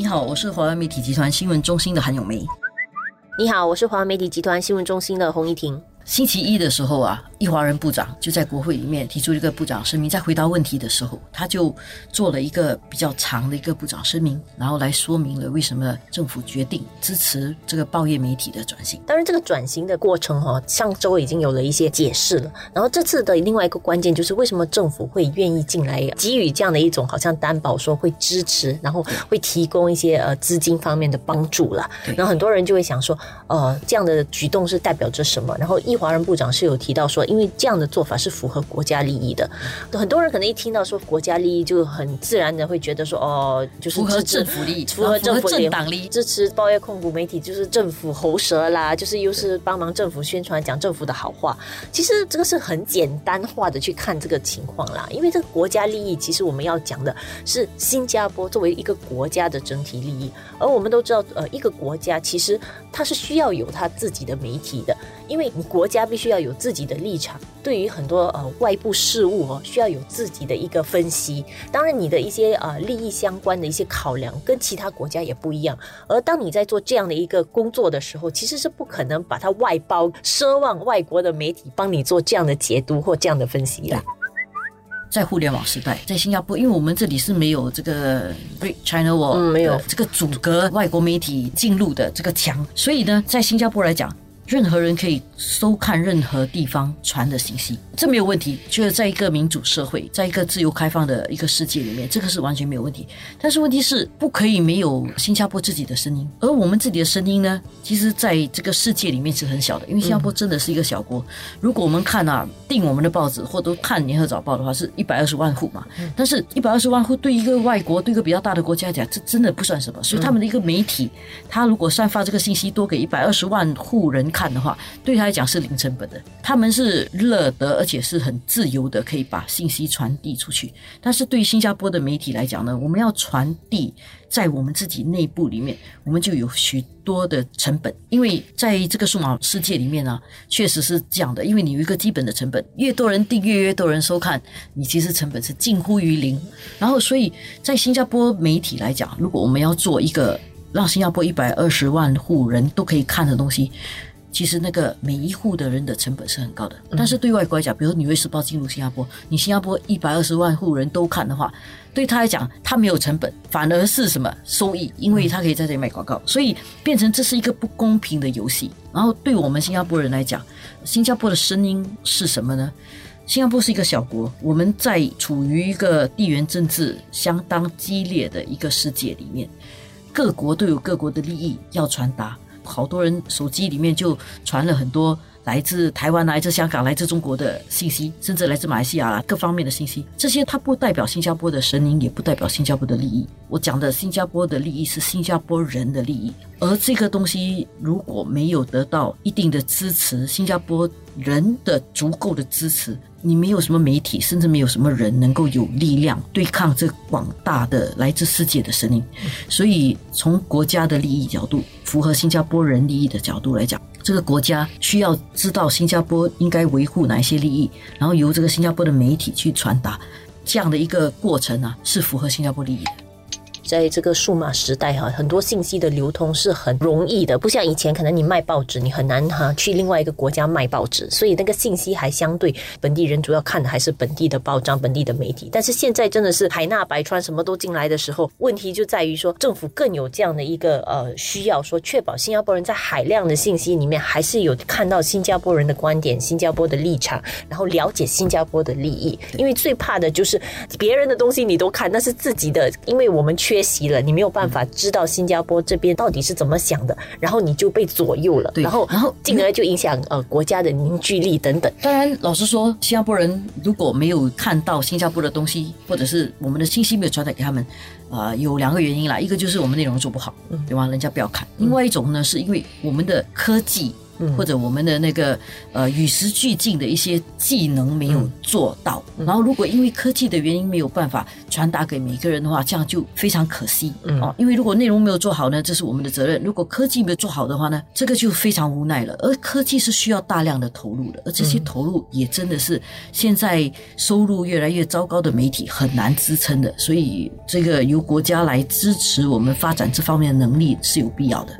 你好，我是华为媒体集团新闻中心的韩永梅。你好，我是华为媒体集团新闻中心的洪一婷。星期一的时候啊，易华人部长就在国会里面提出一个部长声明，在回答问题的时候，他就做了一个比较长的一个部长声明，然后来说明了为什么政府决定支持这个报业媒体的转型。当然，这个转型的过程哈，上周已经有了一些解释了。然后这次的另外一个关键就是为什么政府会愿意进来给予这样的一种好像担保，说会支持，然后会提供一些呃资金方面的帮助了。然后很多人就会想说，呃，这样的举动是代表着什么？然后易华人部长是有提到说，因为这样的做法是符合国家利益的。很多人可能一听到说国家利益，就很自然的会觉得说，哦，就是符合政府利益，符合政府政党利益。支持报业控股媒体就是政府喉舌啦，就是又是帮忙政府宣传，讲政府的好话。其实这个是很简单化的去看这个情况啦，因为这个国家利益，其实我们要讲的是新加坡作为一个国家的整体利益，而我们都知道，呃，一个国家其实它是需要有它自己的媒体的，因为你国家必须要有自己的立场，对于很多呃外部事物哦，需要有自己的一个分析。当然，你的一些呃利益相关的一些考量跟其他国家也不一样。而当你在做这样的一个工作的时候，其实是不可能把它外包，奢望外国的媒体帮你做这样的解读或这样的分析的。在互联网时代，在新加坡，因为我们这里是没有这个 Great China Wall，、嗯没有这个阻隔外国媒体进入的这个墙，所以呢，在新加坡来讲，任何人可以收看任何地方传的信息，这没有问题。就是在一个民主社会，在一个自由开放的一个世界里面，这个是完全没有问题。但是问题是，不可以没有新加坡自己的声音，而我们自己的声音呢，其实在这个世界里面是很小的，因为新加坡真的是一个小国。如果我们看啊，订我们的报纸或都看联合早报的话，是一百二十万户嘛。但是，一百二十万户对一个外国、对一个比较大的国家来讲，这真的不算什么。所以，他们的一个媒体，他如果散发这个信息多给一百二十万户人看的话，对他来讲是零成本的。他们是乐得，而且是很自由的，可以把信息传递出去。但是对于新加坡的媒体来讲呢，我们要传递在我们自己内部里面，我们就有许多的成本，因为在这个数码世界里面呢，确实是这样的。因为你有一个基本的成本，越多人订阅，越多人收看，你其实成本是近乎于零。然后，所以在新加坡媒体来讲，如果我们要做一个让新加坡一百二十万户人都可以看的东西。其实那个每一户的人的成本是很高的，但是对外国来讲，比如说《纽约时报》进入新加坡，你新加坡一百二十万户人都看的话，对他来讲，他没有成本，反而是什么收益？因为他可以在这里卖广告，所以变成这是一个不公平的游戏。然后对我们新加坡人来讲，新加坡的声音是什么呢？新加坡是一个小国，我们在处于一个地缘政治相当激烈的一个世界里面，各国都有各国的利益要传达。好多人手机里面就传了很多来自台湾、来自香港、来自中国的信息，甚至来自马来西亚各方面的信息。这些它不代表新加坡的声音，也不代表新加坡的利益。我讲的新加坡的利益是新加坡人的利益，而这个东西如果没有得到一定的支持，新加坡人的足够的支持，你没有什么媒体，甚至没有什么人能够有力量对抗这广大的来自世界的声音。所以，从国家的利益角度，符合新加坡人利益的角度来讲，这个国家需要知道新加坡应该维护哪一些利益，然后由这个新加坡的媒体去传达，这样的一个过程啊，是符合新加坡利益的。在这个数码时代哈，很多信息的流通是很容易的，不像以前可能你卖报纸，你很难哈去另外一个国家卖报纸，所以那个信息还相对本地人主要看的还是本地的报章、本地的媒体。但是现在真的是海纳百川，什么都进来的时候，问题就在于说政府更有这样的一个呃需要，说确保新加坡人在海量的信息里面还是有看到新加坡人的观点、新加坡的立场，然后了解新加坡的利益。因为最怕的就是别人的东西你都看，那是自己的，因为我们缺席了，你没有办法知道新加坡这边到底是怎么想的，然后你就被左右了，对然后然后进而就影响呃国家的凝聚力等等。当然，老实说，新加坡人如果没有看到新加坡的东西，或者是我们的信息没有传达给他们，啊、有两个原因啦，一个就是我们内容做不好，对吧？人家不要看。另外一种呢，是因为我们的科技或者我们的那个呃与时俱进的一些技能没有做到。然后如果因为科技的原因没有办法传达给每个人的话，这样就非常可惜哦。因为如果内容没有做好呢，这是我们的责任；如果科技没有做好的话呢，这个就非常无奈了。而科技是需要大量的投入的，而这些投入也真的是现在收入越来越糟糕的媒体很难支撑的。所以这个由国家来支持我们发展这方面的能力是有必要的。